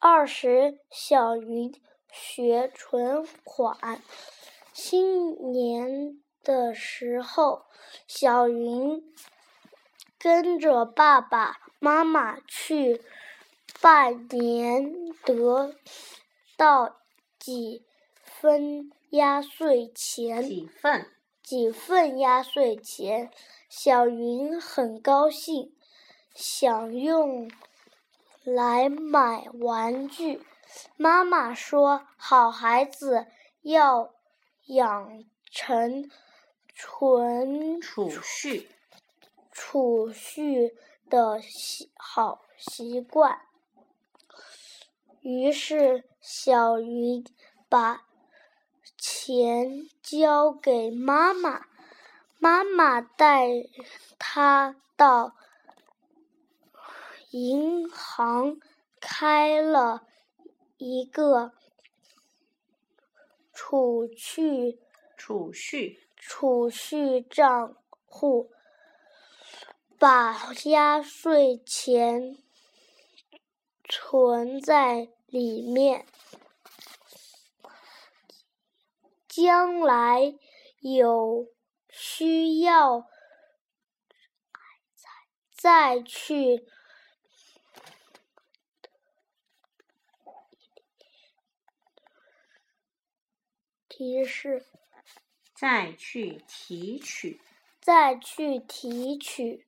二十，小云学存款。新年的时候，小云跟着爸爸妈妈去拜年，得到几分压岁钱。几份？几份压岁钱？小云很高兴，想用来买玩具。妈妈说：“好孩子要养成存储蓄储蓄的习好习惯。”于是，小云把钱交给妈妈，妈妈带她到银行开了一个储蓄储蓄储蓄账户，把压岁钱存在里面。将来有需要再去提示，再去提取。再去提取。